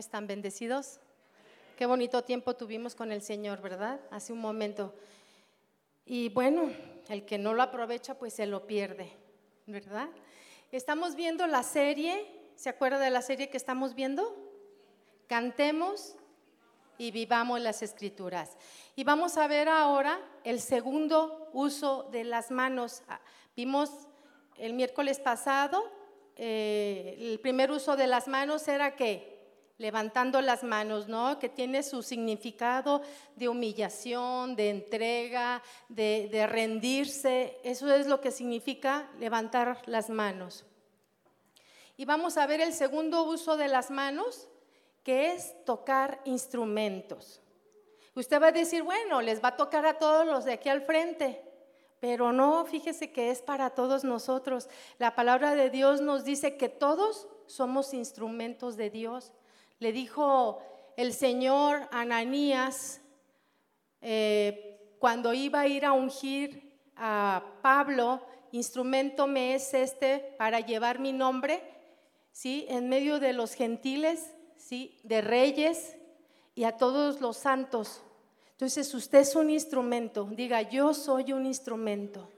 Están bendecidos? Qué bonito tiempo tuvimos con el Señor, ¿verdad? Hace un momento. Y bueno, el que no lo aprovecha, pues se lo pierde, ¿verdad? Estamos viendo la serie, ¿se acuerda de la serie que estamos viendo? Cantemos y vivamos las escrituras. Y vamos a ver ahora el segundo uso de las manos. Ah, vimos el miércoles pasado, eh, el primer uso de las manos era que levantando las manos, ¿no? Que tiene su significado de humillación, de entrega, de, rendirse. Eso es lo que significa levantar las manos. Y vamos a ver el segundo uso de las manos, que es tocar instrumentos. Usted va a decir, bueno, les va a tocar a todos los de aquí al frente, pero no, fíjese que es para todos nosotros. La palabra de Dios nos dice que todos somos instrumentos de Dios le dijo el Señor Ananías eh, cuando iba a ir a ungir a Pablo, instrumento me es este para llevar mi nombre, ¿sí? En medio de los gentiles, ¿sí? De reyes y a todos los santos. Entonces, usted es un instrumento. Diga, yo soy un instrumento.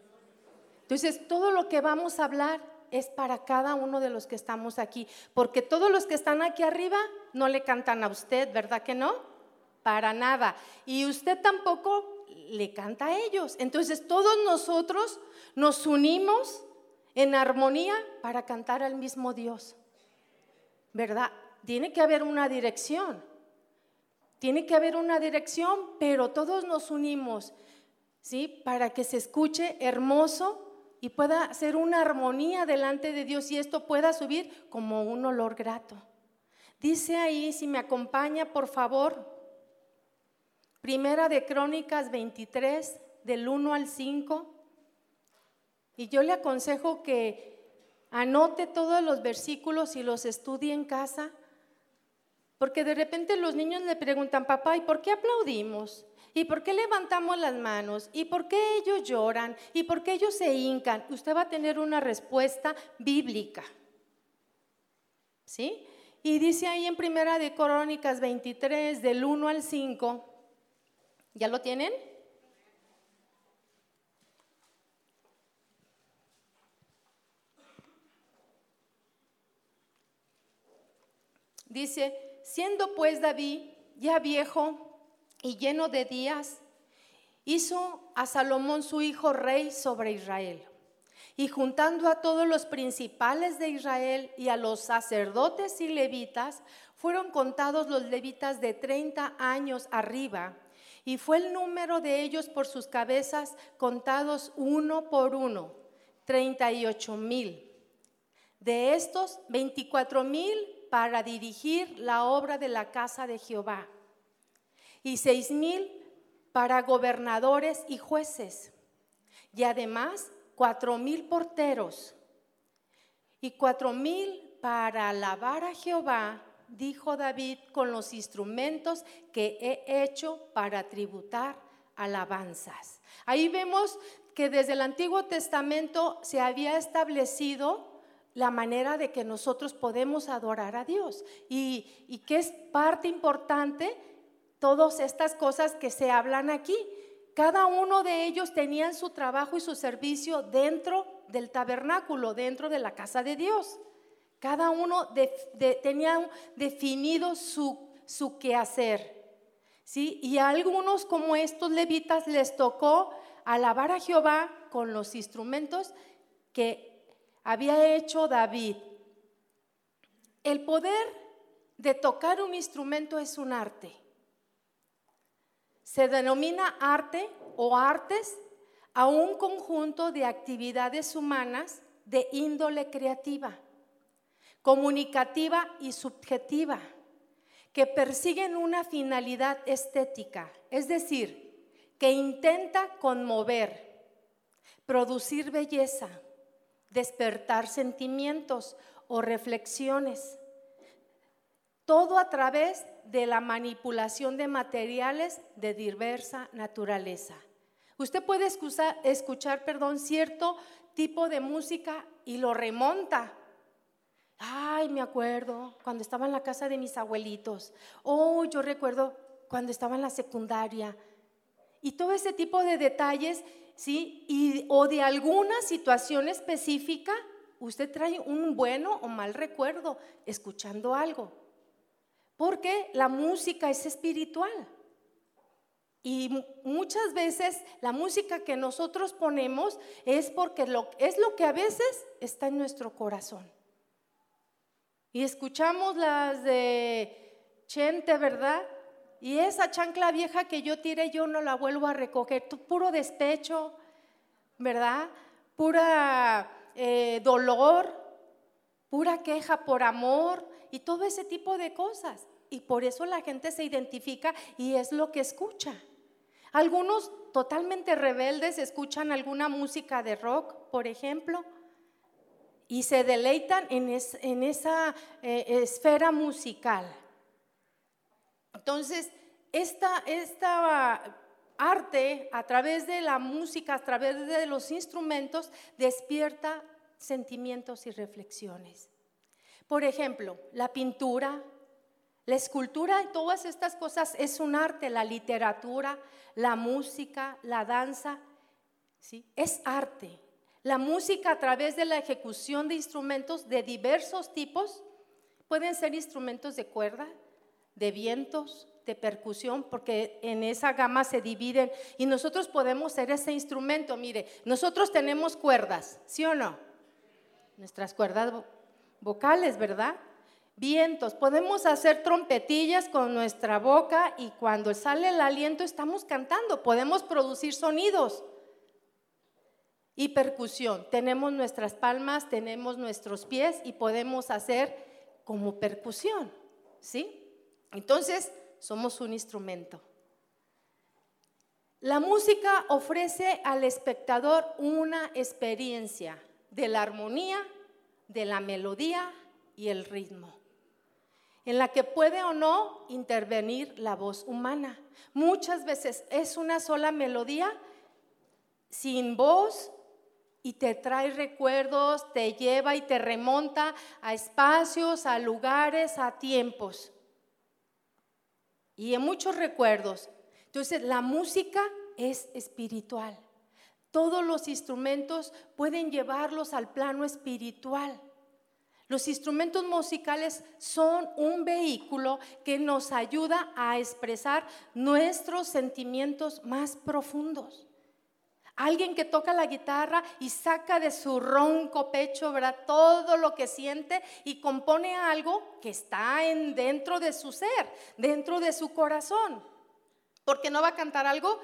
Entonces, todo lo que vamos a hablar es para cada uno de los que estamos aquí, porque todos los que están aquí arriba no le cantan a usted, ¿verdad que no? Para nada. Y usted tampoco le canta a ellos. Entonces todos nosotros nos unimos en armonía para cantar al mismo Dios. ¿Verdad? Tiene que haber una dirección. Tiene que haber una dirección, pero todos nos unimos, ¿sí? Para que se escuche hermoso y pueda ser una armonía delante de Dios y esto pueda subir como un olor grato. Dice ahí, si me acompaña, por favor, Primera de Crónicas 23, del 1 al 5. Y yo le aconsejo que anote todos los versículos y los estudie en casa, porque de repente los niños le preguntan, papá, ¿y por qué aplaudimos? ¿Y por qué levantamos las manos? ¿Y por qué ellos lloran? ¿Y por qué ellos se hincan? Usted va a tener una respuesta bíblica. ¿Sí? Y dice ahí en Primera de Crónicas 23, del 1 al 5, ¿ya lo tienen? Dice, siendo pues David ya viejo, y lleno de días, hizo a Salomón su hijo rey sobre Israel. Y juntando a todos los principales de Israel y a los sacerdotes y levitas, fueron contados los levitas de 30 años arriba, y fue el número de ellos por sus cabezas contados uno por uno, 38 mil. De estos, 24 mil para dirigir la obra de la casa de Jehová y seis mil para gobernadores y jueces, y además cuatro mil porteros y cuatro mil para alabar a Jehová, dijo David, con los instrumentos que he hecho para tributar alabanzas. Ahí vemos que desde el Antiguo Testamento se había establecido la manera de que nosotros podemos adorar a Dios y, y que es parte importante todas estas cosas que se hablan aquí. Cada uno de ellos tenían su trabajo y su servicio dentro del tabernáculo, dentro de la casa de Dios. Cada uno tenía definido su, su quehacer. ¿sí? Y a algunos como estos levitas les tocó alabar a Jehová con los instrumentos que había hecho David. El poder de tocar un instrumento es un arte. Se denomina arte o artes a un conjunto de actividades humanas de índole creativa, comunicativa y subjetiva, que persiguen una finalidad estética, es decir, que intenta conmover, producir belleza, despertar sentimientos o reflexiones, todo a través de la manipulación de materiales de diversa naturaleza. Usted puede escuchar, perdón, cierto tipo de música y lo remonta. Ay, me acuerdo cuando estaba en la casa de mis abuelitos. Oh, yo recuerdo cuando estaba en la secundaria. Y todo ese tipo de detalles, ¿sí? Y, o de alguna situación específica, usted trae un bueno o mal recuerdo escuchando algo. Porque la música es espiritual. Y muchas veces la música que nosotros ponemos es porque es lo que a veces está en nuestro corazón. Y escuchamos las de Chente, ¿verdad? Y esa chancla vieja que yo tiré, yo no la vuelvo a recoger. Puro despecho, ¿verdad? Pura eh, dolor, pura queja por amor y todo ese tipo de cosas. Y por eso la gente se identifica y es lo que escucha. Algunos totalmente rebeldes escuchan alguna música de rock, por ejemplo, y se deleitan en, esa eh, esfera musical. Entonces, esta, esta arte, a través de la música, a través de los instrumentos, despierta sentimientos y reflexiones. Por ejemplo, la pintura, la escultura y todas estas cosas es un arte, la literatura, la música, la danza, ¿sí? es arte. La música a través de la ejecución de instrumentos de diversos tipos, pueden ser instrumentos de cuerda, de vientos, de percusión, porque en esa gama se dividen y nosotros podemos ser ese instrumento. Mire, nosotros tenemos cuerdas, ¿sí o no? Nuestras cuerdas vocales, ¿verdad? vientos. Podemos hacer trompetillas con nuestra boca y cuando sale el aliento estamos cantando. Podemos producir sonidos. Y percusión. Tenemos nuestras palmas, tenemos nuestros pies y podemos hacer como percusión. ¿Sí? Entonces, somos un instrumento. La música ofrece al espectador una experiencia de la armonía, de la melodía y el ritmo en la que puede o no intervenir la voz humana. Muchas veces es una sola melodía sin voz y te trae recuerdos, te lleva y te remonta a espacios, a lugares, a tiempos. Y en muchos recuerdos. Entonces, la música es espiritual. Todos los instrumentos pueden llevarlos al plano espiritual. Los instrumentos musicales son un vehículo que nos ayuda a expresar nuestros sentimientos más profundos. Alguien que toca la guitarra y saca de su ronco pecho ¿verdad? todo lo que siente y compone algo que está en, dentro de su ser, dentro de su corazón. Porque no va a cantar algo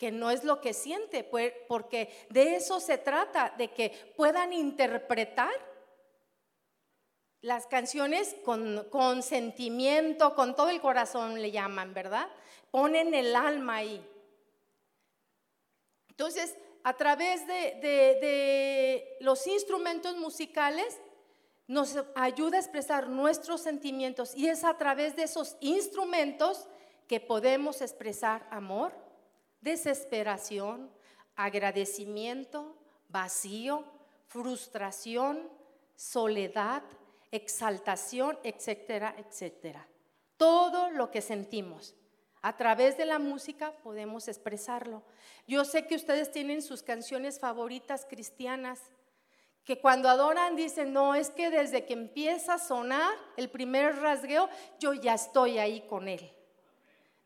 que no es lo que siente, porque de eso se trata, de que puedan interpretar las canciones con, sentimiento, con todo el corazón le llaman, ¿verdad? Ponen el alma ahí. Entonces, a través de, los instrumentos musicales nos ayuda a expresar nuestros sentimientos y es a través de esos instrumentos que podemos expresar amor, desesperación, agradecimiento, vacío, frustración, soledad, exaltación, etcétera, etcétera. Todo lo que sentimos. A través de la música podemos expresarlo. Yo sé que ustedes tienen sus canciones favoritas cristianas, que cuando adoran dicen, no, es que desde que empieza a sonar el primer rasgueo, yo ya estoy ahí con él.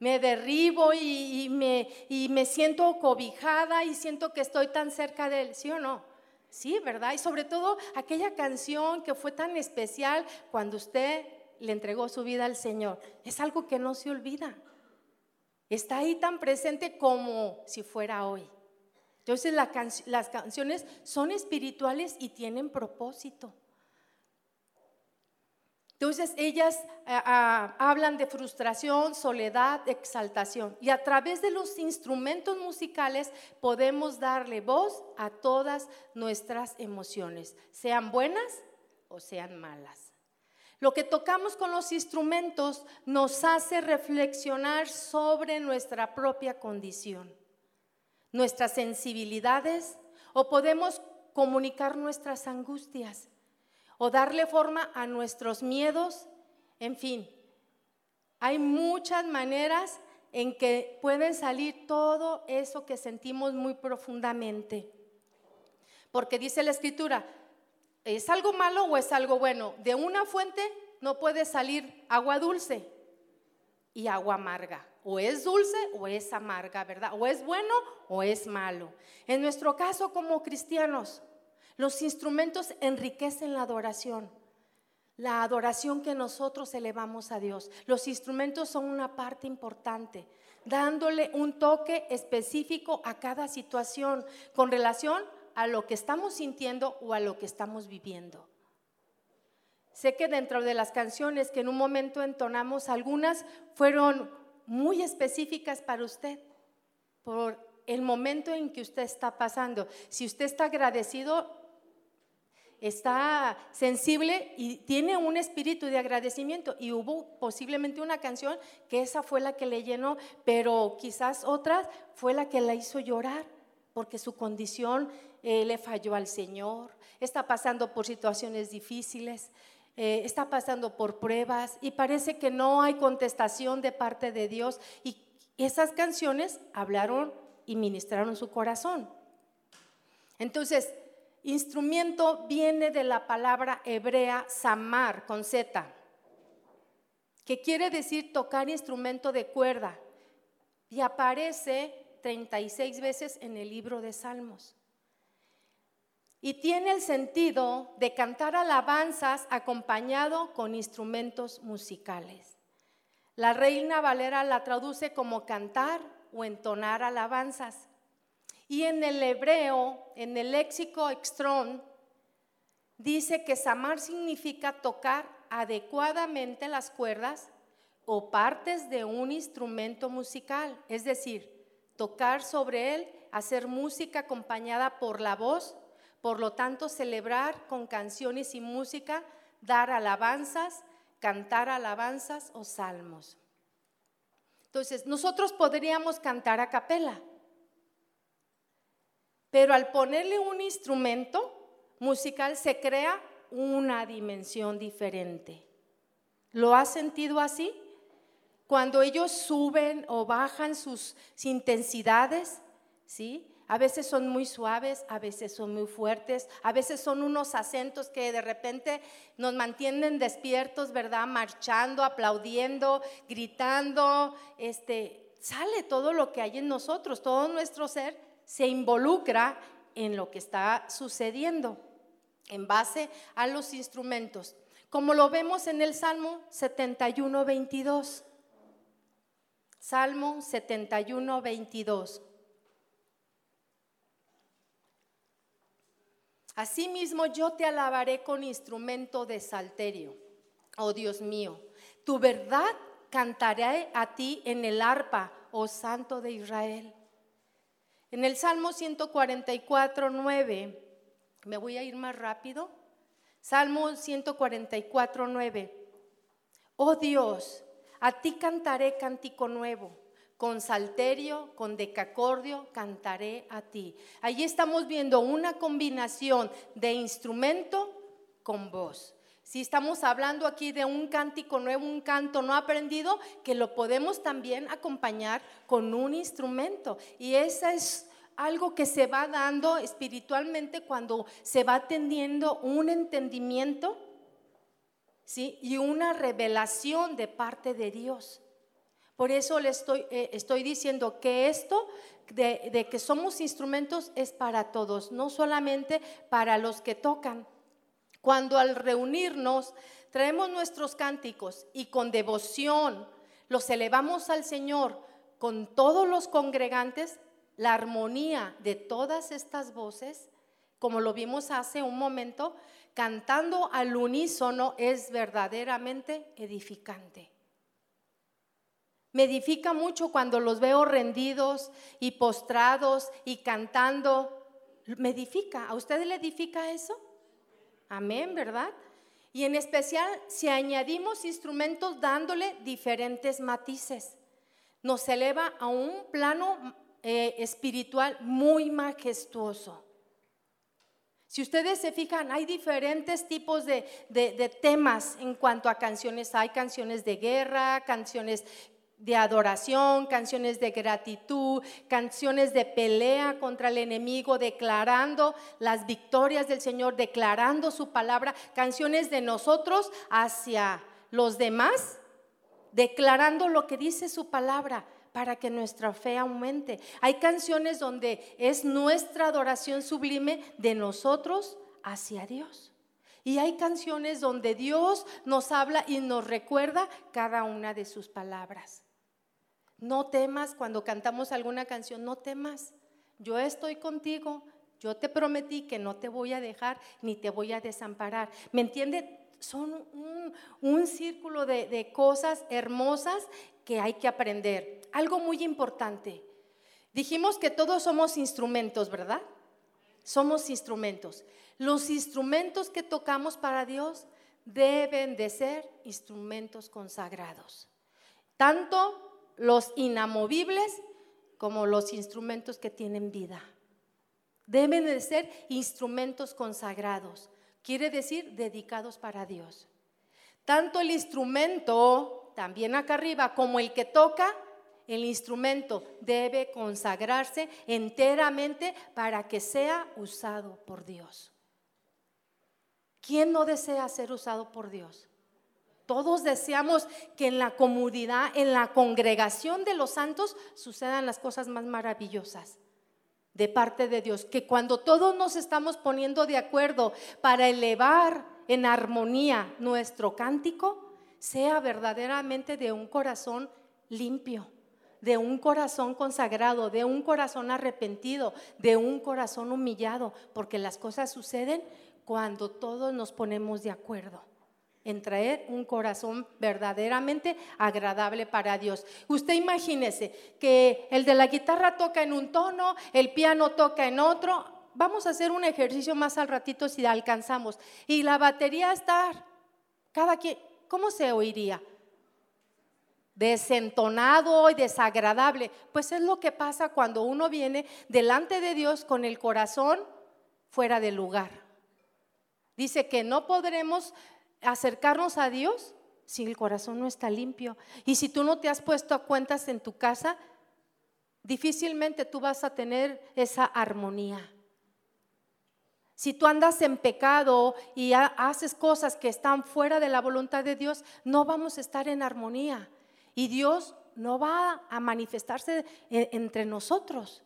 Me derribo y, me, y me siento cobijada y siento que estoy tan cerca de él, ¿sí o no? Sí, ¿verdad? Y sobre todo aquella canción que fue tan especial cuando usted le entregó su vida al Señor. Es algo que no se olvida. Está ahí tan presente como si fuera hoy. Entonces las canciones son espirituales y tienen propósito. Entonces ellas eh, ah, hablan de frustración, soledad, exaltación. Y a través de los instrumentos musicales podemos darle voz a todas nuestras emociones, sean buenas o sean malas. Lo que tocamos con los instrumentos nos hace reflexionar sobre nuestra propia condición, nuestras sensibilidades o podemos comunicar nuestras angustias o darle forma a nuestros miedos, en fin. Hay muchas maneras en que pueden salir todo eso que sentimos muy profundamente. Porque dice la escritura, ¿es algo malo o es algo bueno? De una fuente no puede salir agua dulce y agua amarga. O es dulce o es amarga, ¿verdad? O es bueno o es malo. En nuestro caso como cristianos, los instrumentos enriquecen la adoración, la adoración que nosotros elevamos a Dios. Los instrumentos son una parte importante, dándole un toque específico a cada situación con relación a lo que estamos sintiendo o a lo que estamos viviendo. Sé que dentro de las canciones que en un momento entonamos, algunas fueron muy específicas para usted, por el momento en que usted está pasando. Si usted está agradecido, está sensible y tiene un espíritu de agradecimiento. Y hubo posiblemente una canción que esa fue la que le llenó, pero quizás otra fue la que la hizo llorar, porque su condición eh, le falló al Señor, está pasando por situaciones difíciles. Eh, está pasando por pruebas y parece que no hay contestación de parte de Dios y esas canciones hablaron y ministraron su corazón. Entonces, Instrumento viene de la palabra hebrea samar con Z, que quiere decir tocar instrumento de cuerda y aparece 36 veces en el libro de Salmos. Y tiene el sentido de cantar alabanzas acompañado con instrumentos musicales. La reina Valera la traduce como cantar o entonar alabanzas. Y en el hebreo, en el léxico extrón, dice que samar significa tocar adecuadamente las cuerdas o partes de un instrumento musical, es decir, tocar sobre él, hacer música acompañada por la voz, por lo tanto celebrar con canciones y música, dar alabanzas, cantar alabanzas o salmos. Entonces, nosotros podríamos cantar a capela pero al ponerle un instrumento musical se crea una dimensión diferente. ¿Lo has sentido así? Cuando ellos suben o bajan sus intensidades, ¿sí? A veces son muy suaves, a veces son muy fuertes, a veces son unos acentos que de repente nos mantienen despiertos, ¿verdad? Marchando, aplaudiendo, gritando, este, sale todo lo que hay en nosotros, todo nuestro ser se involucra en lo que está sucediendo en base a los instrumentos, como lo vemos en el Salmo 71, 22. Salmo 71, 22. Asimismo yo te alabaré con instrumento de salterio, oh Dios mío. Tu verdad cantaré a ti en el arpa, oh Santo de Israel. En el Salmo 144, 9, me voy a ir más rápido. Salmo 144, 9. Oh Dios, a ti cantaré cántico nuevo, con salterio, con decacordio, cantaré a ti. Allí estamos viendo una combinación de instrumento con voz. Si estamos hablando aquí de un cántico nuevo, un canto no aprendido, que lo podemos también acompañar con un instrumento. Y esa es algo que se va dando espiritualmente cuando se va teniendo un entendimiento ¿sí? y una revelación de parte de Dios. Por eso le estoy, eh, diciendo que esto de que somos instrumentos es para todos, no solamente para los que tocan. Cuando al reunirnos traemos nuestros cánticos y con devoción los elevamos al Señor con todos los congregantes, la armonía de todas estas voces, como lo vimos hace un momento, cantando al unísono es verdaderamente edificante. Me edifica mucho cuando los veo rendidos y postrados y cantando. Me edifica. ¿A usted le edifica eso? Amén, ¿verdad? Y en especial si añadimos instrumentos dándole diferentes matices, nos eleva a un plano eh, espiritual muy majestuoso. Si ustedes se fijan, hay diferentes tipos de, de, temas en cuanto a canciones. Hay canciones de guerra, canciones de adoración, canciones de gratitud, canciones de pelea contra el enemigo, declarando las victorias del Señor, declarando su palabra, canciones de nosotros hacia los demás, declarando lo que dice su palabra para que nuestra fe aumente. Hay canciones donde es nuestra adoración sublime de nosotros hacia Dios. Y hay canciones donde Dios nos habla y nos recuerda cada una de sus palabras. No temas cuando cantamos alguna canción, no temas. Yo estoy contigo. Yo te prometí que no te voy a dejar ni te voy a desamparar. ¿Me entiende? Son un, círculo de, de cosas hermosas que hay que aprender. Algo muy importante. Dijimos que todos somos instrumentos, ¿verdad? Somos instrumentos. Los instrumentos que tocamos para Dios deben de ser instrumentos consagrados. Tanto los inamovibles como los instrumentos que tienen vida. Deben de ser instrumentos consagrados, quiere decir dedicados para Dios. Tanto el instrumento, también acá arriba, como el que toca, el instrumento debe consagrarse enteramente para que sea usado por Dios. ¿Quién no desea ser usado por Dios? Todos deseamos que en la comunidad, en la congregación de los santos, sucedan las cosas más maravillosas de parte de Dios. Que cuando todos nos estamos poniendo de acuerdo para elevar en armonía nuestro cántico, sea verdaderamente de un corazón limpio, de un corazón consagrado, de un corazón arrepentido, de un corazón humillado, porque las cosas suceden cuando todos nos ponemos de acuerdo en traer un corazón verdaderamente agradable para Dios. Usted imagínese que el de la guitarra toca en un tono, el piano toca en otro. Vamos a hacer un ejercicio más al ratito si alcanzamos. Y la batería está, cada quien, ¿cómo se oiría? desentonado y desagradable. Pues es lo que pasa cuando uno viene delante de Dios con el corazón fuera de lugar. Dice que no podremos acercarnos a Dios si el corazón no está limpio. Y si tú no te has puesto a cuentas en tu casa, difícilmente tú vas a tener esa armonía. Si tú andas en pecado y haces cosas que están fuera de la voluntad de Dios, no vamos a estar en armonía. Y Dios no va a manifestarse e, entre nosotros.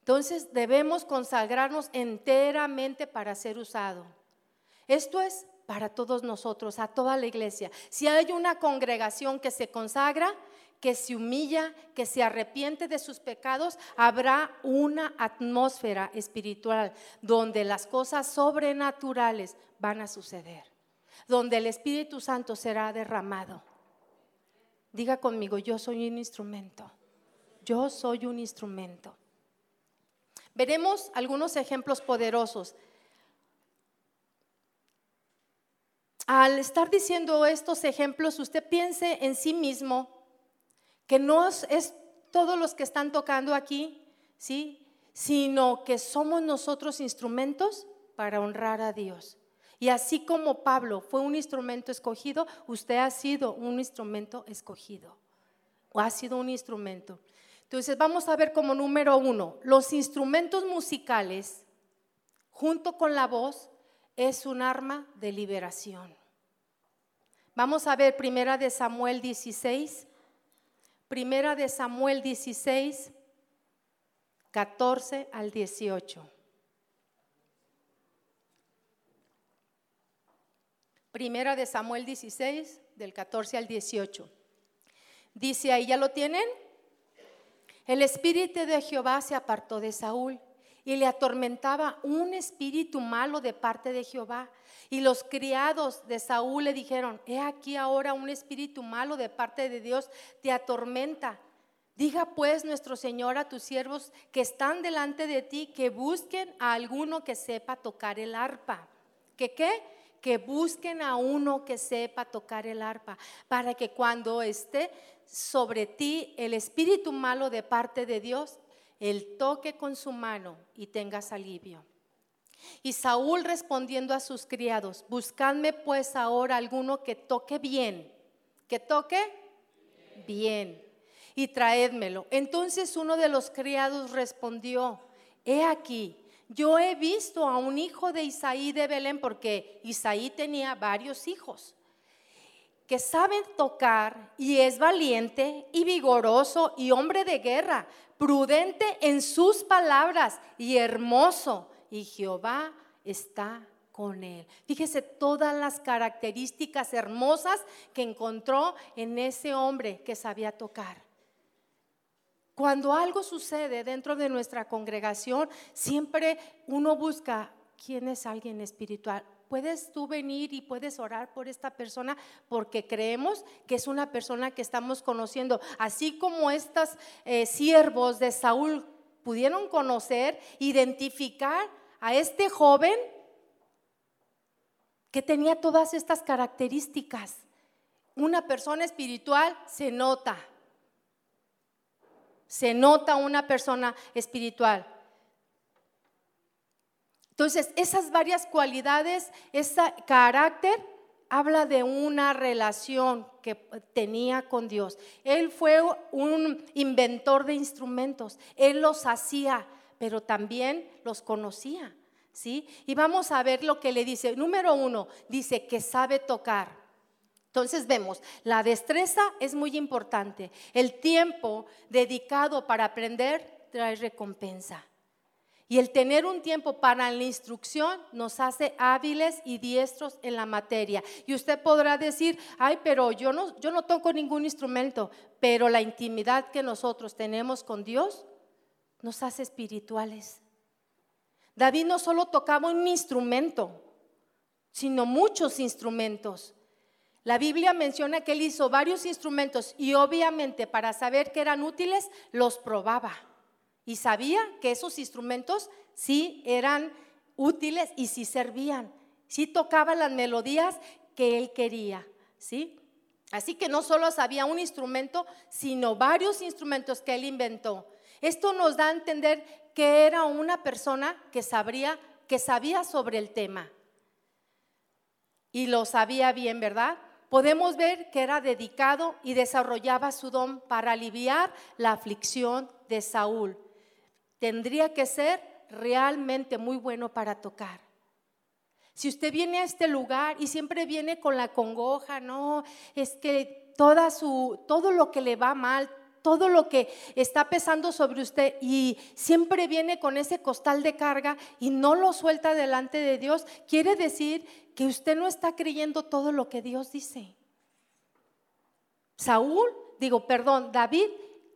Entonces debemos consagrarnos enteramente para ser usado. Esto es para todos nosotros, a toda la iglesia. Si hay una congregación que se consagra, que se humilla, que se arrepiente de sus pecados, habrá una atmósfera espiritual donde las cosas sobrenaturales van a suceder, donde el Espíritu Santo será derramado. Diga conmigo, yo soy un instrumento. Yo soy un instrumento. Veremos algunos ejemplos poderosos al estar diciendo estos ejemplos, usted piense en sí mismo que no es, todos los que están tocando aquí, ¿sí? Sino que somos nosotros instrumentos para honrar a Dios. Y así como Pablo fue un instrumento escogido, usted ha sido un instrumento escogido. O ha sido un instrumento. Entonces vamos a ver como número uno, los instrumentos musicales junto con la voz es un arma de liberación. Vamos a ver Primera de Samuel 16. Primera de Samuel 16, 14 al 18. Primera de Samuel 16, del 14 al 18. Dice ahí, ¿ya lo tienen? El espíritu de Jehová se apartó de Saúl y le atormentaba un espíritu malo de parte de Jehová. Y los criados de Saúl le dijeron, he aquí ahora un espíritu malo de parte de Dios te atormenta. Diga pues nuestro Señor a tus siervos que están delante de ti que busquen a alguno que sepa tocar el arpa. ¿Que qué? Que busquen a uno que sepa tocar el arpa, para que cuando esté sobre ti el espíritu malo de parte de Dios, él toque con su mano y tengas alivio. Y Saúl respondiendo a sus criados, buscadme pues ahora alguno que toque bien, que toque bien, y traédmelo. Entonces uno de los criados respondió, he aquí, yo he visto a un hijo de Isaí de Belén, porque Isaí tenía varios hijos que saben tocar y es valiente y vigoroso y hombre de guerra, prudente en sus palabras y hermoso. Y Jehová está con él. Fíjese todas las características hermosas que encontró en ese hombre que sabía tocar. Cuando algo sucede dentro de nuestra congregación, siempre uno busca quién es alguien espiritual puedes tú venir y puedes orar por esta persona porque creemos que es una persona que estamos conociendo. Así como estos eh, siervos de Saúl pudieron conocer, identificar a este joven que tenía todas estas características. Una persona espiritual se nota. Se nota una persona espiritual. Entonces, esas varias cualidades, ese carácter, habla de una relación que tenía con Dios. Él fue un inventor de instrumentos, él los hacía, pero también los conocía. ¿Sí? Y vamos a ver lo que le dice. Número uno, dice que sabe tocar. Entonces vemos, la destreza es muy importante. El tiempo dedicado para aprender trae recompensa. Y el tener un tiempo para la instrucción nos hace hábiles y diestros en la materia. Y usted podrá decir, ay, pero yo no, yo no toco ningún instrumento, pero la intimidad que nosotros tenemos con Dios nos hace espirituales. David no solo tocaba un instrumento, sino muchos instrumentos. La Biblia menciona que él hizo varios instrumentos y obviamente para saber que eran útiles los probaba y sabía que esos instrumentos sí eran útiles y sí servían, sí tocaban las melodías que él quería, ¿sí? Así que no solo sabía un instrumento, sino varios instrumentos que él inventó. Esto nos da a entender que era una persona que sabría, que sabía sobre el tema. Y lo sabía bien, ¿verdad? Podemos ver que era dedicado y desarrollaba su don para aliviar la aflicción de Saúl tendría que ser realmente muy bueno para tocar. Si usted viene a este lugar y siempre viene con la congoja, no, es que toda su, todo lo que le va mal, todo lo que está pesando sobre usted y siempre viene con ese costal de carga y no lo suelta delante de Dios, quiere decir que usted no está creyendo todo lo que Dios dice. Saúl, digo, perdón, David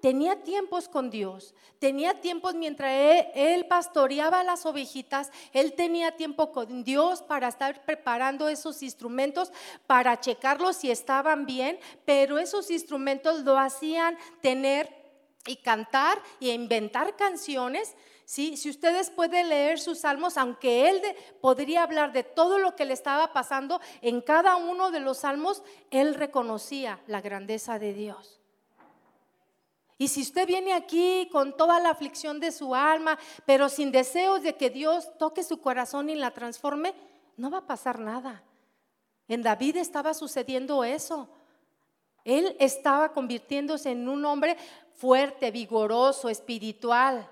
tenía tiempos con Dios, tenía tiempos mientras él, pastoreaba las ovejitas, él tenía tiempo con Dios para estar preparando esos instrumentos, para checarlos si estaban bien, pero esos instrumentos lo hacían tener y cantar y inventar canciones. ¿sí? Si ustedes pueden leer sus salmos, aunque él podría hablar de todo lo que le estaba pasando, en cada uno de los salmos él reconocía la grandeza de Dios. Y si usted viene aquí con toda la aflicción de su alma, pero sin deseos de que Dios toque su corazón y la transforme, no va a pasar nada. En David estaba sucediendo eso. Él estaba convirtiéndose en un hombre fuerte, vigoroso, espiritual.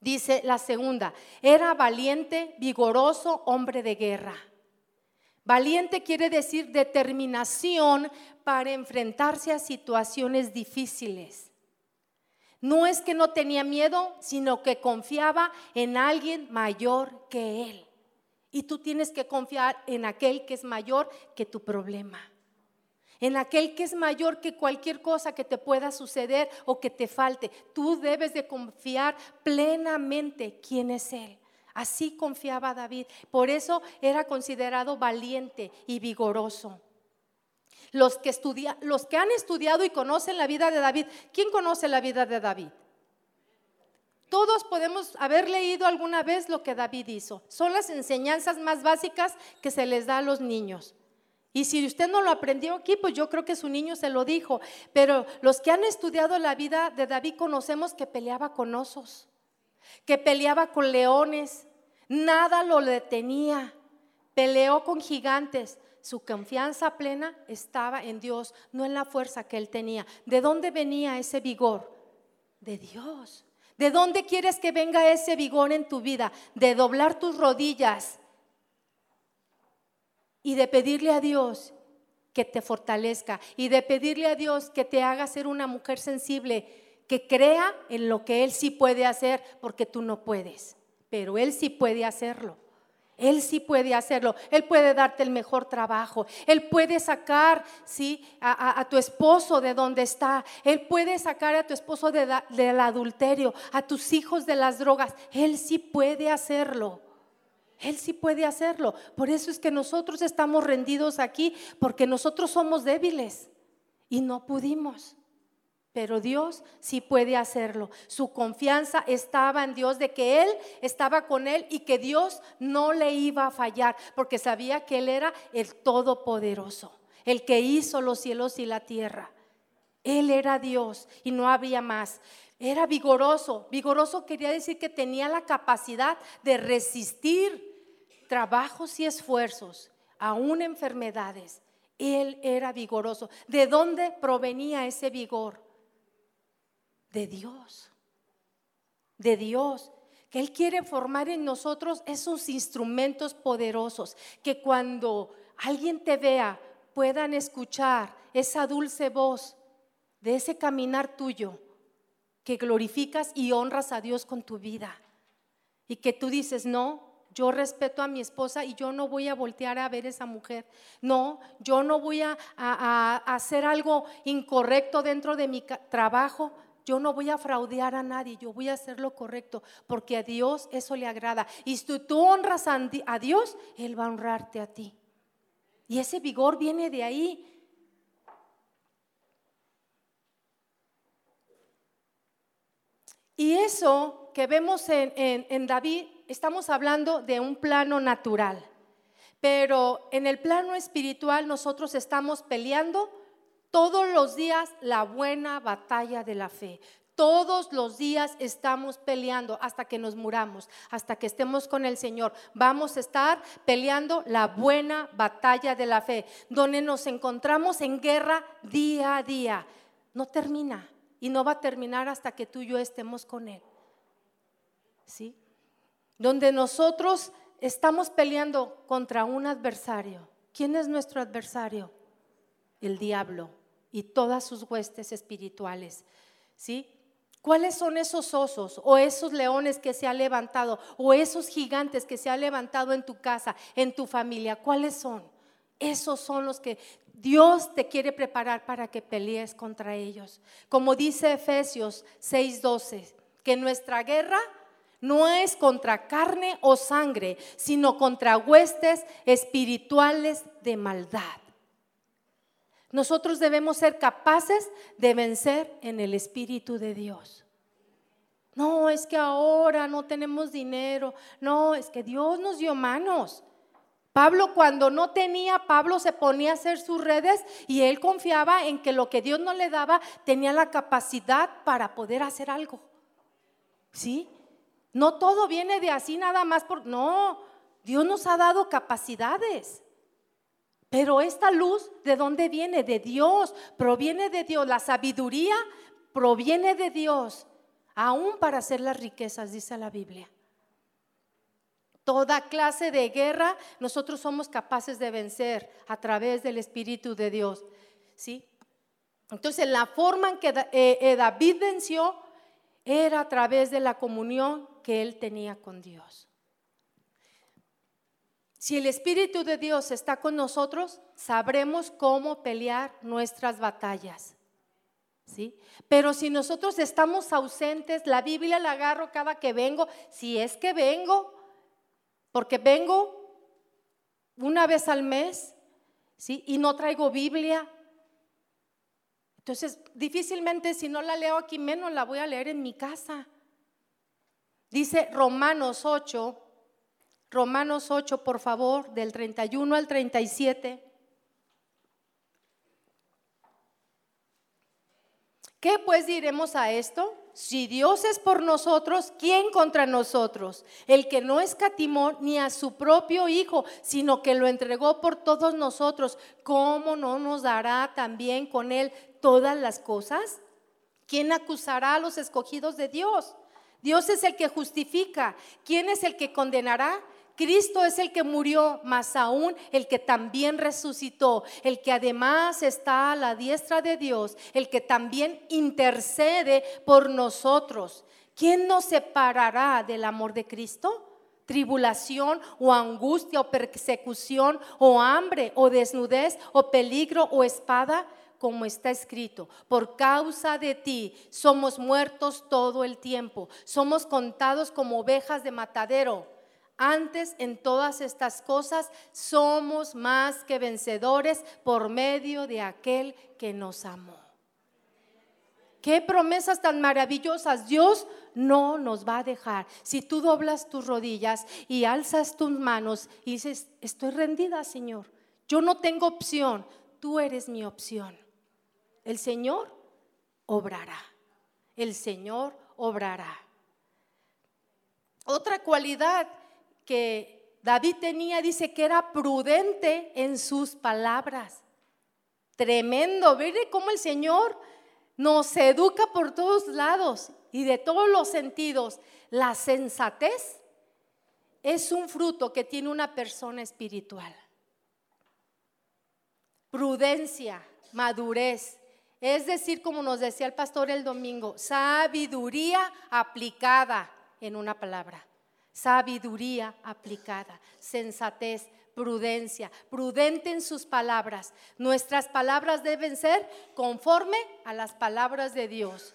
Dice la segunda, era valiente, vigoroso, hombre de guerra. Valiente quiere decir determinación para enfrentarse a situaciones difíciles. No es que no tenía miedo, sino que confiaba en alguien mayor que él. Y tú tienes que confiar en aquel que es mayor que tu problema. en aquel que es mayor que cualquier cosa que te pueda suceder o que te falte. Tú debes de confiar plenamente quién es Él. Así confiaba David. Por eso era considerado valiente y vigoroso. Los que, los que han estudiado y conocen la vida de David, ¿quién conoce la vida de David? Todos podemos haber leído alguna vez lo que David hizo. Son las enseñanzas más básicas que se les da a los niños. Y si usted no lo aprendió aquí, pues yo creo que su niño se lo dijo. Pero los que han estudiado la vida de David conocemos que peleaba con osos, que peleaba con leones, nada lo detenía, peleó con gigantes. Su confianza plena estaba en Dios, no en la fuerza que él tenía. ¿De dónde venía ese vigor? De Dios. ¿De dónde quieres que venga ese vigor en tu vida? De doblar tus rodillas y de pedirle a Dios que te fortalezca y de pedirle a Dios que te haga ser una mujer sensible, que crea en lo que Él sí puede hacer, porque tú no puedes, pero Él sí puede hacerlo. Él sí puede hacerlo. Él puede darte el mejor trabajo. Él puede sacar ¿sí? a, tu esposo de donde está. Él puede sacar a tu esposo del adulterio, a tus hijos de las drogas. Él sí puede hacerlo. Él sí puede hacerlo. Por eso es que nosotros estamos rendidos aquí, porque nosotros somos débiles y no pudimos. Pero Dios sí puede hacerlo. Su confianza estaba en Dios de que Él estaba con Él y que Dios no le iba a fallar, porque sabía que Él era el Todopoderoso, el que hizo los cielos y la tierra. Él era Dios y no había más. Era vigoroso. Vigoroso quería decir que tenía la capacidad de resistir trabajos y esfuerzos, aún enfermedades, él era vigoroso. ¿De dónde provenía ese vigor? De Dios. De Dios. Que Él quiere formar en nosotros esos instrumentos poderosos que cuando alguien te vea puedan escuchar esa dulce voz de ese caminar tuyo que glorificas y honras a Dios con tu vida. Y que tú dices, no, yo respeto a mi esposa y yo no voy a voltear a ver a esa mujer. No, yo no voy a, hacer algo incorrecto dentro de mi trabajo. Yo no voy a fraudear a nadie, yo voy a hacer lo correcto, porque a Dios eso le agrada. Y si tú honras a Dios, Él va a honrarte a ti. Y ese vigor viene de ahí. Y eso que vemos en David estamos hablando de un plano natural, pero en el plano espiritual nosotros estamos peleando todos los días la buena batalla de la fe. Todos los días estamos peleando hasta que nos muramos, hasta que estemos con el Señor. Vamos a estar peleando la buena batalla de la fe, donde nos encontramos en guerra día a día. No termina y no va a terminar hasta que tú y yo estemos con Él. ¿Sí? donde nosotros estamos peleando contra un adversario. ¿Quién es nuestro adversario? El diablo y todas sus huestes espirituales. ¿Sí? ¿Cuáles son esos osos o esos leones que se han levantado o esos gigantes que se han levantado en tu casa, en tu familia? ¿Cuáles son? Esos son los que Dios te quiere preparar para que pelees contra ellos. Como dice Efesios 6:12, que nuestra guerra no es contra carne o sangre, sino contra huestes espirituales de maldad. Nosotros debemos ser capaces de vencer en el Espíritu de Dios. No, es que ahora no tenemos dinero. No, es que Dios nos dio manos. Pablo cuando no tenía, Pablo se ponía a hacer sus redes y él confiaba en que lo que Dios no le daba tenía la capacidad para poder hacer algo. ¿Sí? No todo viene de así nada más por... No, Dios nos ha dado capacidades. Pero esta luz, ¿de dónde viene? De Dios, proviene de Dios. La sabiduría proviene de Dios, aún para hacer las riquezas, dice la Biblia. Toda clase de guerra nosotros somos capaces de vencer a través del Espíritu de Dios. ¿sí? Entonces, la forma en que eh, eh, David venció era a través de la comunión que él tenía con Dios. Si el Espíritu de Dios está con nosotros, sabremos cómo pelear nuestras batallas. ¿Sí? Pero si nosotros estamos ausentes, la Biblia la agarro cada que vengo, si es que vengo, porque vengo una vez al mes, ¿sí? Y no traigo Biblia. Entonces, difícilmente si no la leo aquí, menos la voy a leer en mi casa. Dice Romanos 8, Romanos 8, por favor, del 31 al 37. ¿Qué pues diremos a esto? Si Dios es por nosotros, ¿quién contra nosotros? El que no escatimó ni a su propio Hijo, sino que lo entregó por todos nosotros, ¿cómo no nos dará también con él todas las cosas? ¿Quién acusará a los escogidos de Dios? Dios es el que justifica. ¿Quién es el que condenará? Cristo es el que murió, más aún el que también resucitó, el que además está a la diestra de Dios, el que también intercede por nosotros. ¿Quién nos separará del amor de Cristo? tribulación o angustia o persecución o hambre o desnudez o peligro o espada, como está escrito, por causa de ti somos muertos todo el tiempo, somos contados como ovejas de matadero. Antes en todas estas cosas somos más que vencedores por medio de aquel que nos amó. Qué promesas tan maravillosas. Dios no nos va a dejar. Si tú doblas tus rodillas y alzas tus manos y dices, estoy rendida, Señor. Yo no tengo opción. Tú eres mi opción. El Señor obrará. El Señor obrará. Otra cualidad que David tenía, dice que era prudente en sus palabras. Tremendo, ¿Ve cómo el Señor nos educa por todos lados y de todos los sentidos. La sensatez es un fruto que tiene una persona espiritual. Prudencia, madurez, es decir, como nos decía el pastor el domingo, sabiduría aplicada en una palabra sabiduría aplicada, sensatez, prudencia, prudente en sus palabras. Nuestras palabras deben ser conforme a las palabras de Dios.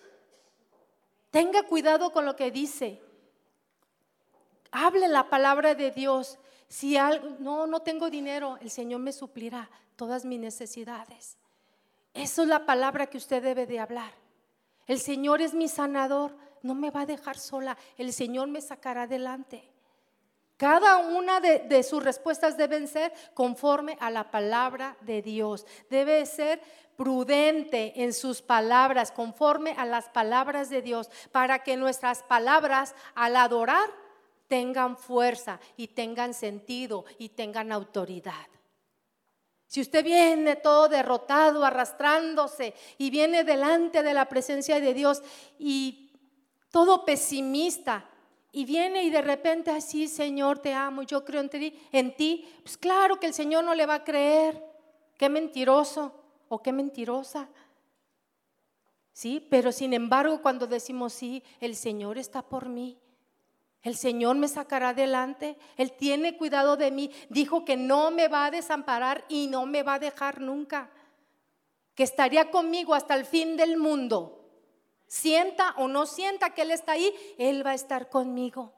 Tenga cuidado con lo que dice. Hable la palabra de Dios. Si algo, no, no tengo dinero, el Señor me suplirá todas mis necesidades. Eso es la palabra que usted debe de hablar. El Señor es mi sanador no me va a dejar sola, el Señor me sacará adelante. Cada una de, sus respuestas deben ser conforme a la palabra de Dios. Debe ser prudente en sus palabras, conforme a las palabras de Dios, para que nuestras palabras al adorar tengan fuerza y tengan sentido y tengan autoridad. Si usted viene todo derrotado, arrastrándose y viene delante de la presencia de Dios y todo pesimista, y viene y de repente así, Señor, te amo, yo creo en ti, en ti, pues claro que el Señor no le va a creer. Qué mentiroso o qué mentirosa. Sí, pero sin embargo, cuando decimos sí, el Señor está por mí. El Señor me sacará adelante. Él tiene cuidado de mí. Dijo que no me va a desamparar y no me va a dejar nunca. Que estaría conmigo hasta el fin del mundo sienta o no sienta que Él está ahí, Él va a estar conmigo.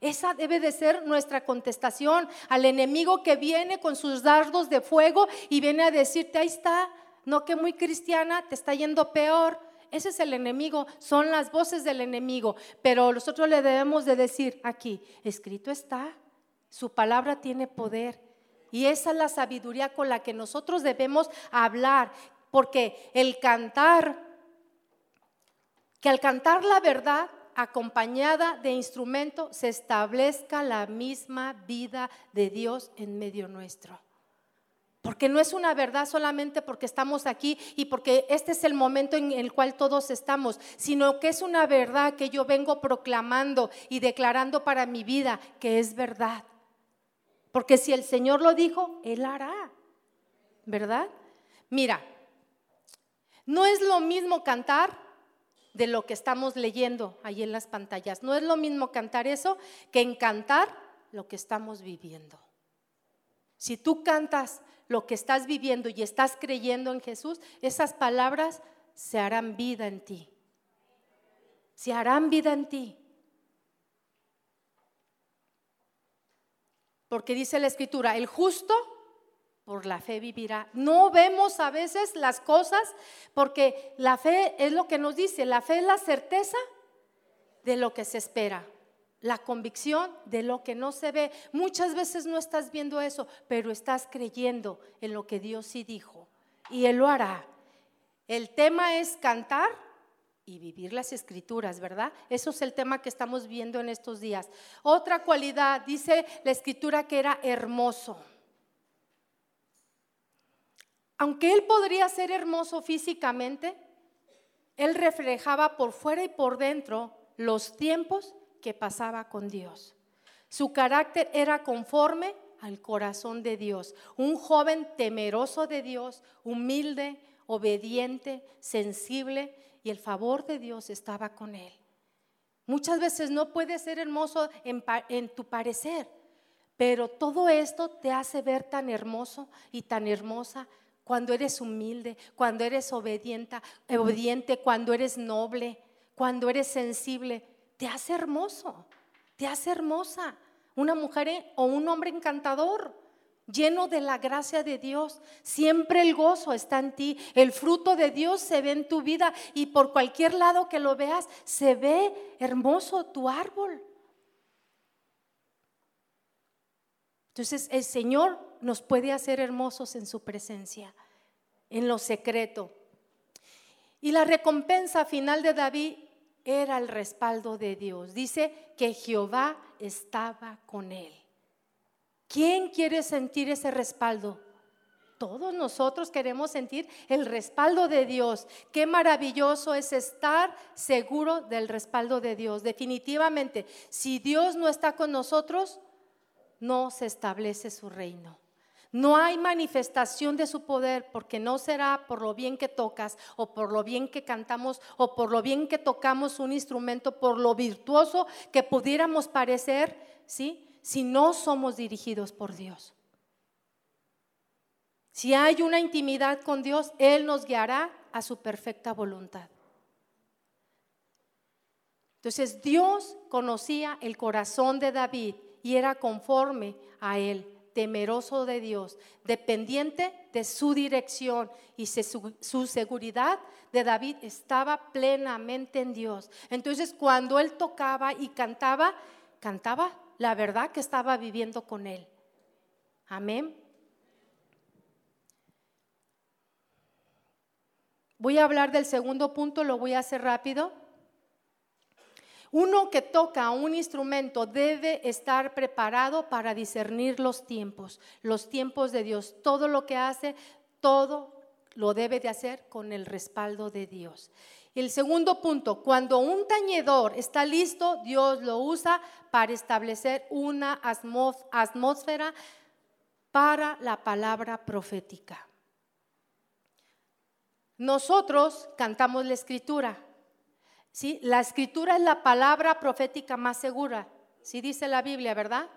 Esa debe de ser nuestra contestación al enemigo que viene con sus dardos de fuego y viene a decirte, ahí está, no que muy cristiana, te está yendo peor. Ese es el enemigo, son las voces del enemigo. Pero nosotros le debemos de decir aquí, escrito está, su palabra tiene poder. Y esa es la sabiduría con la que nosotros debemos hablar, porque el cantar que al cantar la verdad acompañada de instrumento se establezca la misma vida de Dios en medio nuestro. Porque no es una verdad solamente porque estamos aquí y porque este es el momento en el cual todos estamos, sino que es una verdad que yo vengo proclamando y declarando para mi vida que es verdad. Porque si el Señor lo dijo, Él hará. ¿Verdad? Mira, no es lo mismo cantar de lo que estamos leyendo ahí en las pantallas. No es lo mismo cantar eso que encantar lo que estamos viviendo. Si tú cantas lo que estás viviendo y estás creyendo en Jesús, esas palabras se harán vida en ti. Se harán vida en ti. Porque dice la escritura, el justo por la fe vivirá. No vemos a veces las cosas porque la fe es lo que nos dice, la fe es la certeza de lo que se espera, la convicción de lo que no se ve. Muchas veces no estás viendo eso, pero estás creyendo en lo que Dios sí dijo y Él lo hará. El tema es cantar y vivir las escrituras, ¿verdad? Eso es el tema que estamos viendo en estos días. Otra cualidad, dice la escritura que era hermoso. Aunque él podría ser hermoso físicamente, él reflejaba por fuera y por dentro los tiempos que pasaba con Dios. Su carácter era conforme al corazón de Dios. Un joven temeroso de Dios, humilde, obediente, sensible y el favor de Dios estaba con él. Muchas veces no puede ser hermoso en, en, tu parecer, pero todo esto te hace ver tan hermoso y tan hermosa cuando eres humilde, cuando eres obediente, obediente, cuando eres noble, cuando eres sensible, te hace hermoso, te hace hermosa. Una mujer o un hombre encantador, lleno de la gracia de Dios. Siempre el gozo está en ti, el fruto de Dios se ve en tu vida y por cualquier lado que lo veas, se ve hermoso tu árbol. Entonces el Señor nos puede hacer hermosos en su presencia, en lo secreto. Y la recompensa final de David era el respaldo de Dios. Dice que Jehová estaba con él. ¿Quién quiere sentir ese respaldo? Todos nosotros queremos sentir el respaldo de Dios. Qué maravilloso es estar seguro del respaldo de Dios. Definitivamente, si Dios no está con nosotros, no se establece su reino. No hay manifestación de su poder porque no será por lo bien que tocas o por lo bien que cantamos o por lo bien que tocamos un instrumento, por lo virtuoso que pudiéramos parecer, ¿sí? Si no somos dirigidos por Dios. Si hay una intimidad con Dios, Él nos guiará a su perfecta voluntad. Entonces Dios conocía el corazón de David y era conforme a él temeroso de Dios, dependiente de su dirección y su, seguridad de David estaba plenamente en Dios. Entonces cuando él tocaba y cantaba, cantaba la verdad que estaba viviendo con él. Amén. Voy a hablar del segundo punto, lo voy a hacer rápido. Uno que toca un instrumento debe estar preparado para discernir los tiempos, los tiempos de Dios. Todo lo que hace, todo lo debe de hacer con el respaldo de Dios. El segundo punto, cuando un tañedor está listo, Dios lo usa para establecer una atmósfera para la palabra profética. Nosotros cantamos la escritura, ¿sí? La escritura es la palabra profética más segura, ¿sí dice la Biblia, verdad?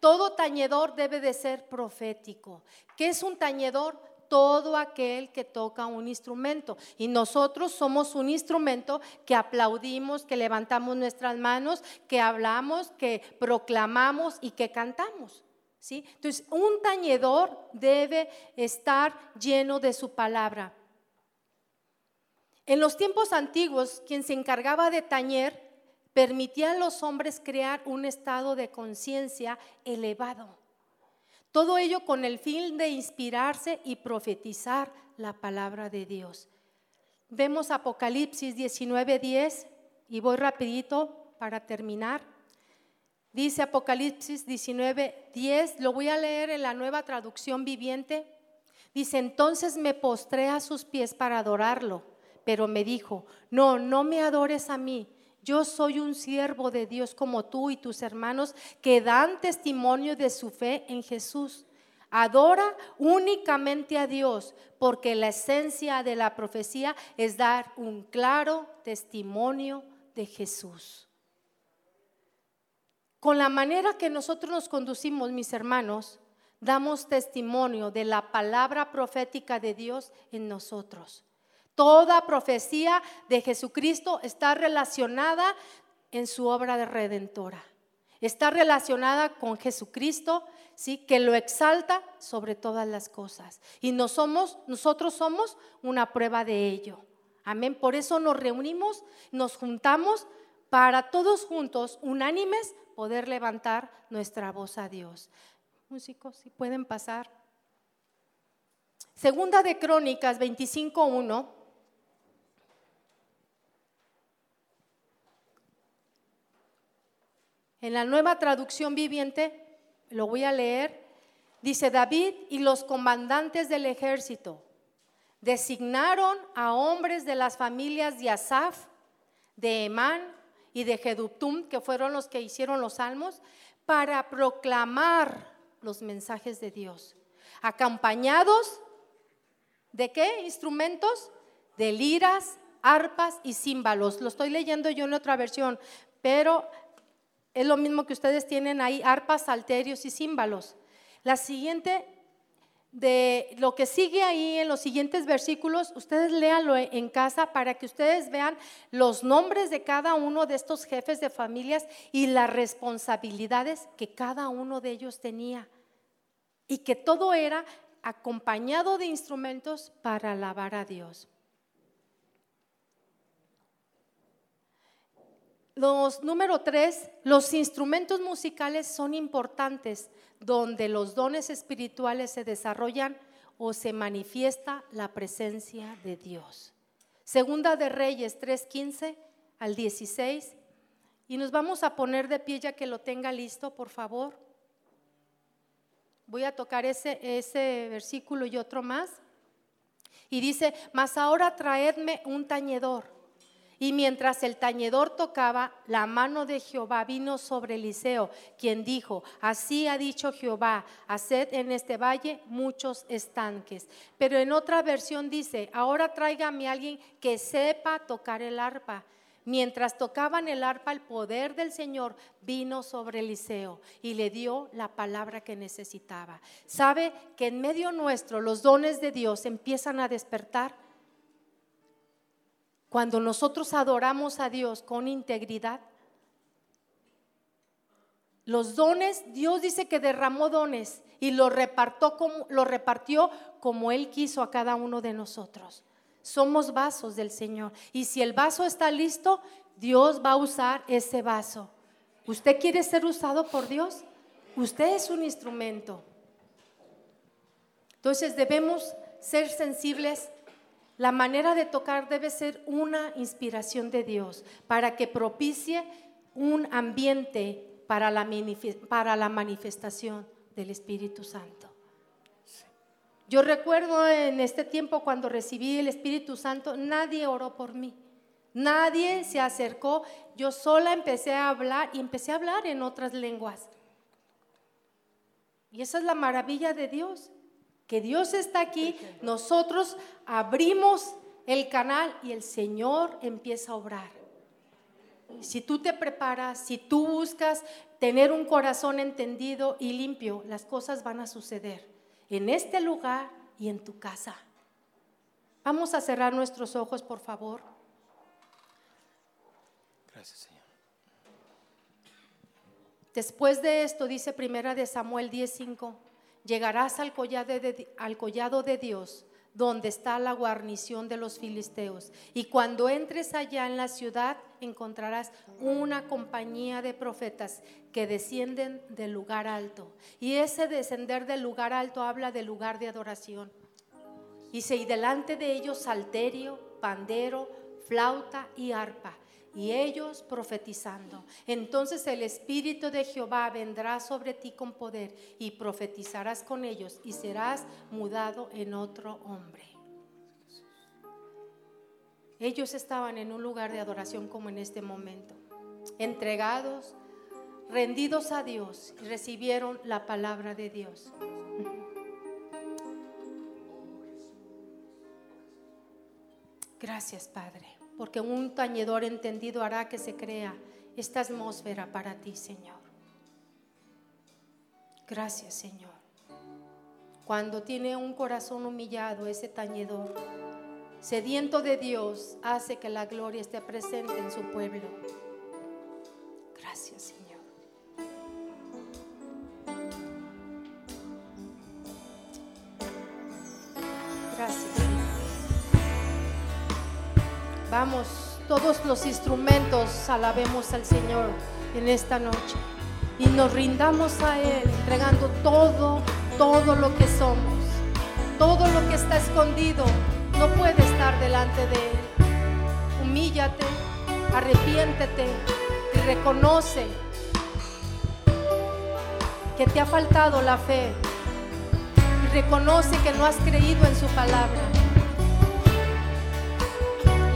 Todo tañedor debe de ser profético. ¿Qué es un tañedor? Todo aquel que toca un instrumento. Y nosotros somos un instrumento que aplaudimos, que levantamos nuestras manos, que hablamos, que proclamamos y que cantamos. ¿sí? Entonces, un tañedor debe estar lleno de su palabra. En los tiempos antiguos, quien se encargaba de tañer permitía a los hombres crear un estado de conciencia elevado. Todo ello con el fin de inspirarse y profetizar la palabra de Dios. Vemos Apocalipsis 19:10 y voy rapidito para terminar. Dice Apocalipsis 19:10, lo voy a leer en la nueva traducción viviente. Dice, entonces me postré a sus pies para adorarlo pero me dijo, no, no me adores a mí. Yo soy un siervo de Dios como tú y tus hermanos que dan testimonio de su fe en Jesús. Adora únicamente a Dios, porque la esencia de la profecía es dar un claro testimonio de Jesús. Con la manera que nosotros nos conducimos, mis hermanos, damos testimonio de la palabra profética de Dios en nosotros. Toda profecía de Jesucristo está relacionada en su obra de redentora. Está relacionada con Jesucristo, ¿sí? que lo exalta sobre todas las cosas. Y nosotros somos una prueba de ello. Amén. Por eso nos reunimos, nos juntamos para todos juntos, unánimes, poder levantar nuestra voz a Dios. Músicos, si pueden pasar. Segunda de Crónicas 25.1. En la nueva traducción viviente, lo voy a leer, dice David y los comandantes del ejército designaron a hombres de las familias de Asaf, de Emán y de Jeduptum, que fueron los que hicieron los salmos, para proclamar los mensajes de Dios, acompañados de qué instrumentos? De liras, arpas y címbalos. Lo estoy leyendo yo en otra versión, pero es lo mismo que ustedes tienen ahí, arpas, salterios y címbalos. La siguiente, de lo que sigue ahí en los siguientes versículos, ustedes léanlo en casa para que ustedes vean los nombres de cada uno de estos jefes de familias y las responsabilidades que cada uno de ellos tenía. Y que todo era acompañado de instrumentos para alabar a Dios. Los número tres, los instrumentos musicales son importantes donde los dones espirituales se desarrollan o se manifiesta la presencia de Dios. Segunda de Reyes 3:15 al 16. Y nos vamos a poner de pie ya que lo tenga listo, por favor. Voy a tocar ese, ese versículo y otro más. Y dice, mas ahora traedme un tañedor y mientras el tañedor tocaba, la mano de Jehová vino sobre Eliseo, quien dijo, así ha dicho Jehová, haced en este valle muchos estanques. Pero en otra versión dice, ahora tráigame a alguien que sepa tocar el arpa. Mientras tocaban el arpa, el poder del Señor vino sobre Eliseo y le dio la palabra que necesitaba. ¿Sabe que en medio nuestro los dones de Dios empiezan a despertar? Cuando nosotros adoramos a Dios con integridad, los dones, Dios dice que derramó dones y lo repartió como, repartió como Él quiso a cada uno de nosotros. Somos vasos del Señor. Y si el vaso está listo, Dios va a usar ese vaso. ¿Usted quiere ser usado por Dios? Usted es un instrumento. Entonces debemos ser sensibles la manera de tocar debe ser una inspiración de Dios para que propicie un ambiente para la, para la manifestación del Espíritu Santo. Yo recuerdo en este tiempo cuando recibí el Espíritu Santo, nadie oró por mí. Nadie se acercó, yo sola empecé a hablar y empecé a hablar en otras lenguas. Y esa es la maravilla de Dios que Dios está aquí, nosotros abrimos el canal y el Señor empieza a obrar. Si tú te preparas, si tú buscas tener un corazón entendido y limpio, las cosas van a suceder en este lugar y en tu casa. Vamos a cerrar nuestros ojos, por favor. Gracias, Señor. Después de esto, dice Primera de Samuel 10:5 llegarás al collado, de, Dios, donde está la guarnición de los filisteos. Y cuando entres allá en la ciudad, encontrarás una compañía de profetas que descienden del lugar alto. Y ese descender del lugar alto habla del lugar de adoración. Y y delante de ellos salterio, pandero, flauta y arpa y ellos profetizando. Entonces el Espíritu de Jehová vendrá sobre ti con poder y profetizarás con ellos y serás mudado en otro hombre. Ellos estaban en un lugar de adoración como en este momento, entregados, rendidos a Dios y recibieron la palabra de Dios. Gracias, Padre porque un tañedor entendido hará que se crea esta atmósfera para ti, Señor. Gracias, Señor. Cuando tiene un corazón humillado, ese tañedor, sediento de Dios, hace que la gloria esté presente en su pueblo. Todos los instrumentos, alabemos al Señor en esta noche y nos rindamos a Él, entregando todo, todo lo que somos, todo lo que está escondido, no puede estar delante de Él. Humíllate, arrepiéntete y reconoce que te ha faltado la fe y reconoce que no has creído en su palabra.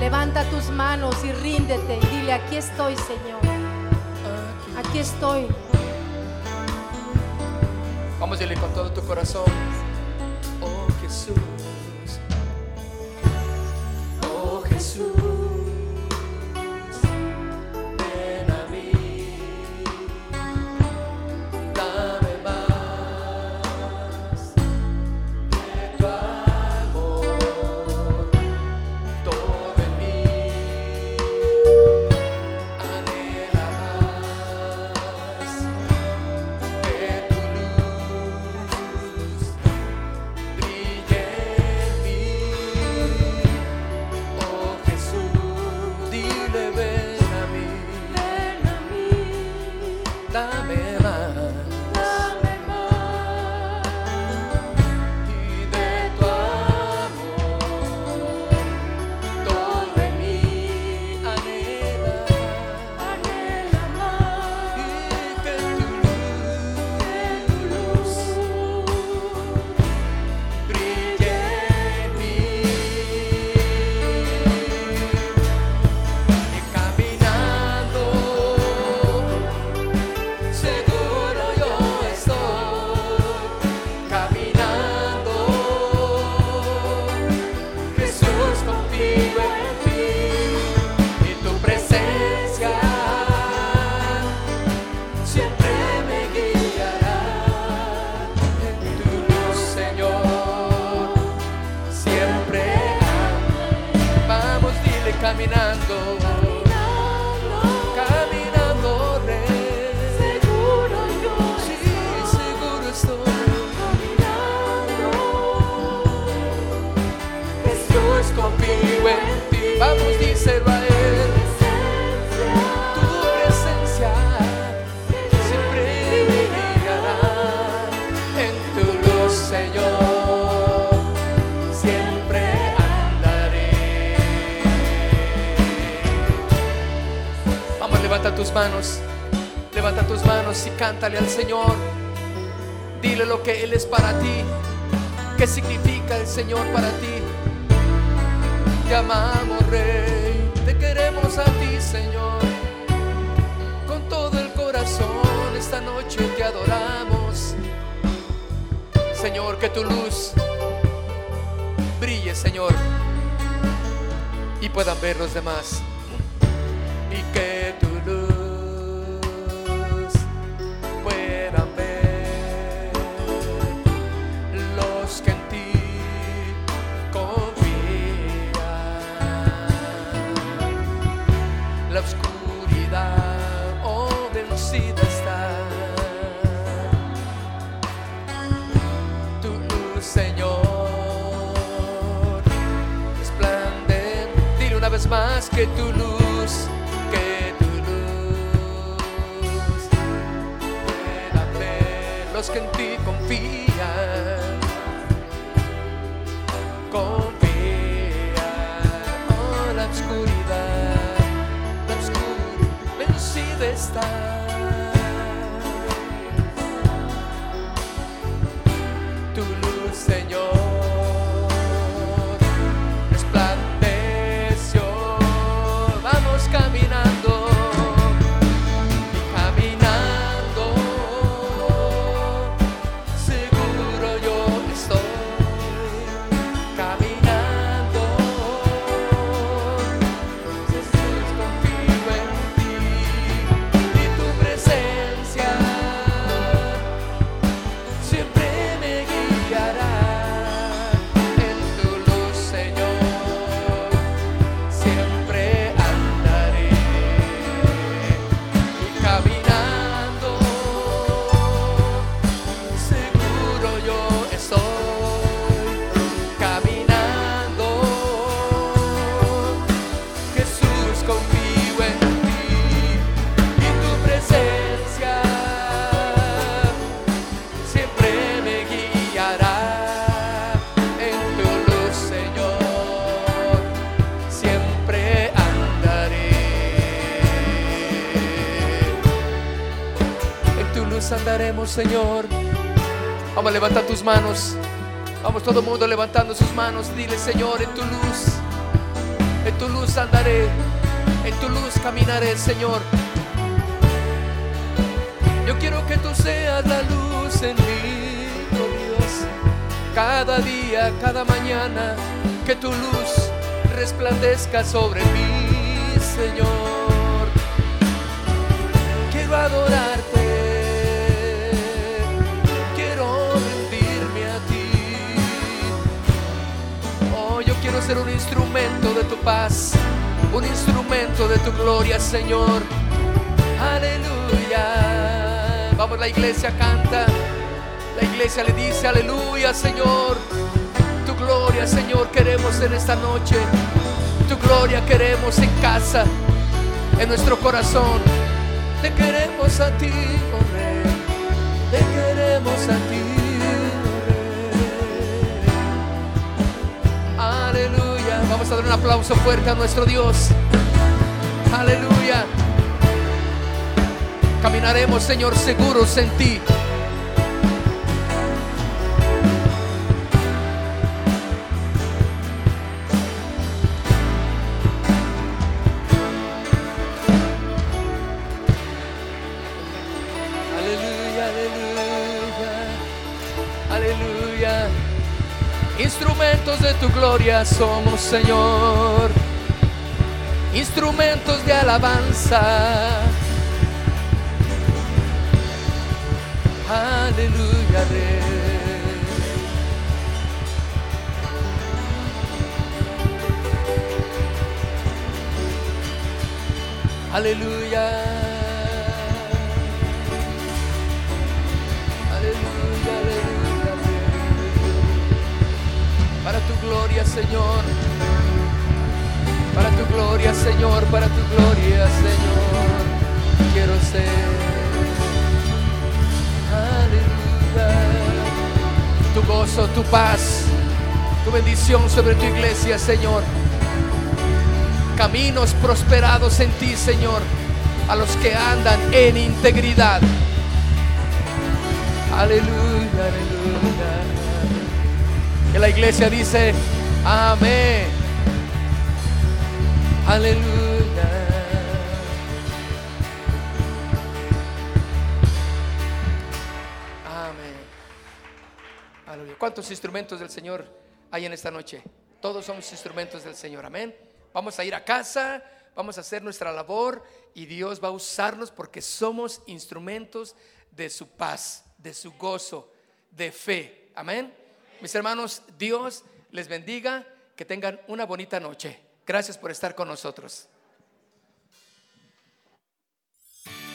Levanta tus manos y ríndete y dile, aquí estoy, Señor. Aquí estoy. Vamos a irle con todo tu corazón. Oh Jesús. Oh Jesús. Caminando manos levanta tus manos y cántale al Señor dile lo que Él es para ti qué significa el Señor para ti te amamos, Rey, te queremos a ti, Señor. Con todo el corazón, esta noche te adoramos. Señor, que tu luz brille, Señor, y puedan ver los demás. Y que más que tu luz, que tu luz pueda ver los que en ti confían. Confía, oh la oscuridad, la oscuridad está. Señor. Vamos a tus manos. Vamos todo mundo levantando sus manos. Dile, Señor, en tu luz, en tu luz andaré, en tu luz caminaré, Señor. Yo quiero que tú seas la luz en mí, oh Dios. Cada día, cada mañana, que tu luz resplandezca sobre mí, Señor. Quiero adorarte. Ser un instrumento de tu paz, un instrumento de tu gloria, Señor. Aleluya. Vamos, la iglesia canta. La iglesia le dice, aleluya, Señor. Tu gloria, Señor, queremos en esta noche. Tu gloria queremos en casa, en nuestro corazón. Te queremos a ti, oh Rey. Te queremos a ti. Vamos a dar un aplauso fuerte a nuestro Dios. Aleluya. Caminaremos, Señor, seguros en ti. Gloria somos, Señor. Instrumentos de alabanza. Aleluya. Aleluya. Tu gloria, Señor. Para tu gloria, Señor, para tu gloria, Señor. Quiero ser. Aleluya. Tu gozo, tu paz, tu bendición sobre tu iglesia, Señor. Caminos prosperados en ti, Señor, a los que andan en integridad. Aleluya, aleluya. Que la iglesia dice, amén. Aleluya. Amén. Aleluya. ¿Cuántos instrumentos del Señor hay en esta noche? Todos somos instrumentos del Señor. Amén. Vamos a ir a casa, vamos a hacer nuestra labor y Dios va a usarnos porque somos instrumentos de su paz, de su gozo, de fe. Amén. Mis hermanos, Dios les bendiga, que tengan una bonita noche. Gracias por estar con nosotros.